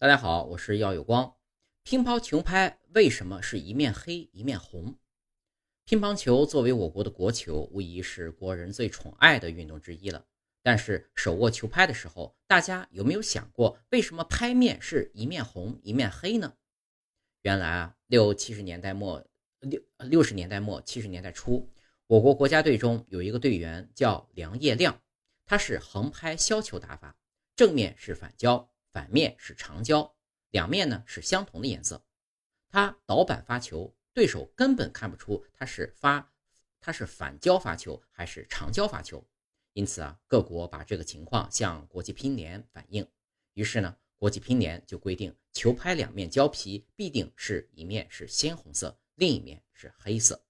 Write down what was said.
大家好，我是耀有光。乒乓球拍为什么是一面黑一面红？乒乓球作为我国的国球，无疑是国人最宠爱的运动之一了。但是手握球拍的时候，大家有没有想过，为什么拍面是一面红一面黑呢？原来啊，六七十年代末六六十年代末七十年代初，我国国家队中有一个队员叫梁业亮，他是横拍削球打法，正面是反胶。反面是长焦，两面呢是相同的颜色。他倒板发球，对手根本看不出他是发他是反胶发球还是长焦发球。因此啊，各国把这个情况向国际乒联反映。于是呢，国际乒联就规定，球拍两面胶皮必定是一面是鲜红色，另一面是黑色。